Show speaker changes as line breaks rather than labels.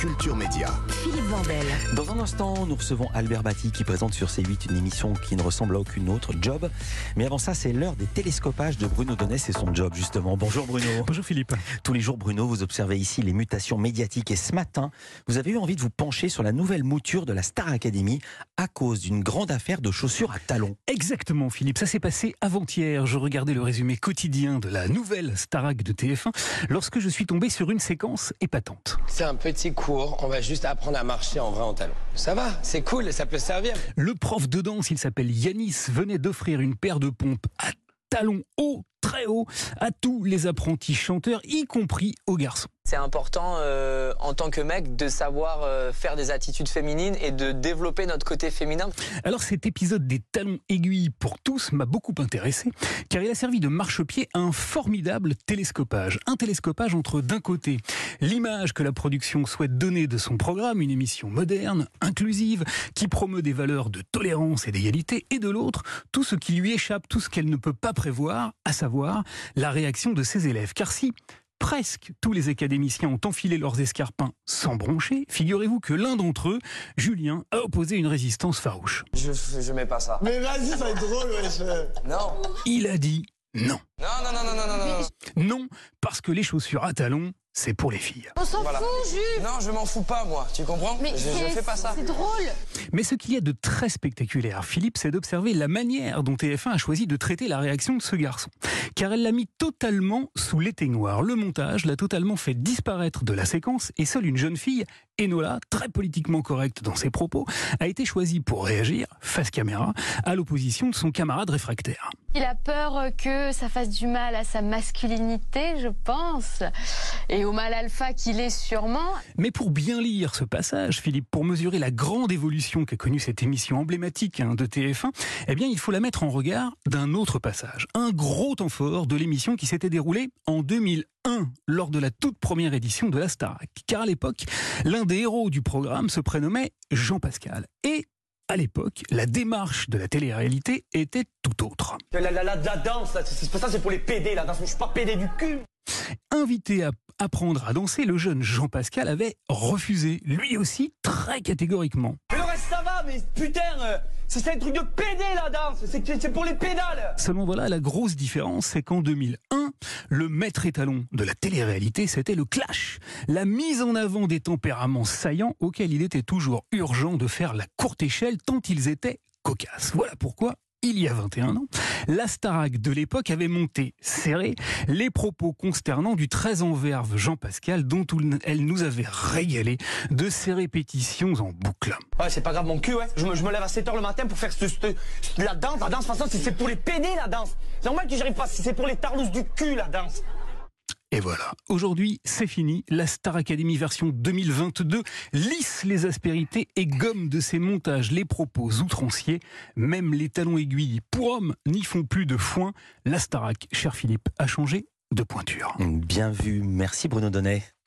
Culture Média.
Philippe Vandel.
Dans un instant, nous recevons Albert Batty qui présente sur C8 une émission qui ne ressemble à aucune autre, Job. Mais avant ça, c'est l'heure des télescopages de Bruno Donnet et son job justement. Bonjour Bruno.
Bonjour Philippe.
Tous les jours, Bruno, vous observez ici les mutations médiatiques et ce matin, vous avez eu envie de vous pencher sur la nouvelle mouture de la Star Academy à cause d'une grande affaire de chaussures à talons.
Exactement Philippe, ça s'est passé avant-hier. Je regardais le résumé quotidien de la nouvelle Starac de TF1 lorsque je suis tombé sur une séquence épatante.
C'est un petit cours, on va juste apprendre à marcher en vrai en talons. Ça va, c'est cool, ça peut servir.
Le prof de danse, il s'appelle Yanis, venait d'offrir une paire de pompes à talons hauts, très hauts, à tous les apprentis chanteurs, y compris aux garçons.
C'est important euh, en tant que mec de savoir euh, faire des attitudes féminines et de développer notre côté féminin.
Alors cet épisode des talons aiguilles pour tous m'a beaucoup intéressé car il a servi de marchepied à un formidable télescopage. Un télescopage entre d'un côté l'image que la production souhaite donner de son programme, une émission moderne, inclusive, qui promeut des valeurs de tolérance et d'égalité, et de l'autre tout ce qui lui échappe, tout ce qu'elle ne peut pas prévoir, à savoir la réaction de ses élèves. Car si presque tous les académiciens ont enfilé leurs escarpins sans broncher, figurez-vous que l'un d'entre eux, Julien, a opposé une résistance farouche.
Je, je mets pas ça.
Mais vas-y, ça va être drôle, wesh.
Non.
Il a dit non.
Non, non, non, non, non, non, non.
Non, parce que les chaussures à talons, c'est pour les filles.
On s'en
Voilà.
fout, Jules
Non, je m'en fous pas, moi. Tu comprends
Mais
je, je fais pas ça.
C'est drôle
Mais ce qu'il y a de très spectaculaire, Philippe, c'est d'observer la manière dont TF1 a choisi de traiter la réaction de ce garçon. Car elle l'a mis totalement sous l'éteignoir. Le montage l'a totalement fait disparaître de la séquence et seule une jeune fille, Enola, très politiquement correcte dans ses propos, a été choisie pour réagir, face caméra, à l'opposition de son camarade réfractaire.
Il a peur que ça fasse du mal à sa masculinité, je pense, et au mal alpha qu'il est sûrement.
Mais pour bien lire ce passage, Philippe, pour mesurer la grande évolution qu'a connue cette émission emblématique hein, de TF1, eh bien, il faut la mettre en regard d'un autre passage. Un gros temps fort de l'émission qui s'était déroulée en 2001, lors de la toute première édition de la Starac. Car à l'époque, l'un des héros du programme se prénommait Jean Pascal. Et à l'époque, la démarche de la télé-réalité était tout autre.
La, la, la, la danse, là, c'est- c'est- ça c'est pour les PD, la danse. Je suis pas PD du cul.
Invité à apprendre à danser, le jeune Jean Pascal avait refusé, lui aussi très catégoriquement.
Mais le reste ça va, mais putain, euh, c'est un truc de PD la danse. C'est c'est pour les pédales.
Seulement voilà, la grosse différence, c'est qu'en 2001, le maître étalon de la télé-réalité, c'était le clash. La mise en avant des tempéraments saillants auxquels il était toujours urgent de faire la courte échelle tant ils étaient cocasses. Voilà pourquoi il y a 21 ans, la Starac de l'époque avait monté serré les propos consternants du très en verve Jean Pascal dont elle nous avait régalé de ses répétitions en boucle.
Ouais, c'est pas grave mon cul, ouais. Je me, lève à 7h le matin pour faire ce, la danse. La danse, de toute façon, c'est- pour les PD la danse. C'est normal que j'arrive pas. C'est pour les tarlousses du cul la danse.
Et voilà, aujourd'hui c'est fini, la Star Academy version 2022 lisse les aspérités et gomme de ses montages les propos outranciers. Même les talons aiguilles pour hommes n'y font plus de foin. La Starac, cher Philippe, a changé de pointure.
Bien vu, merci Bruno Donnet.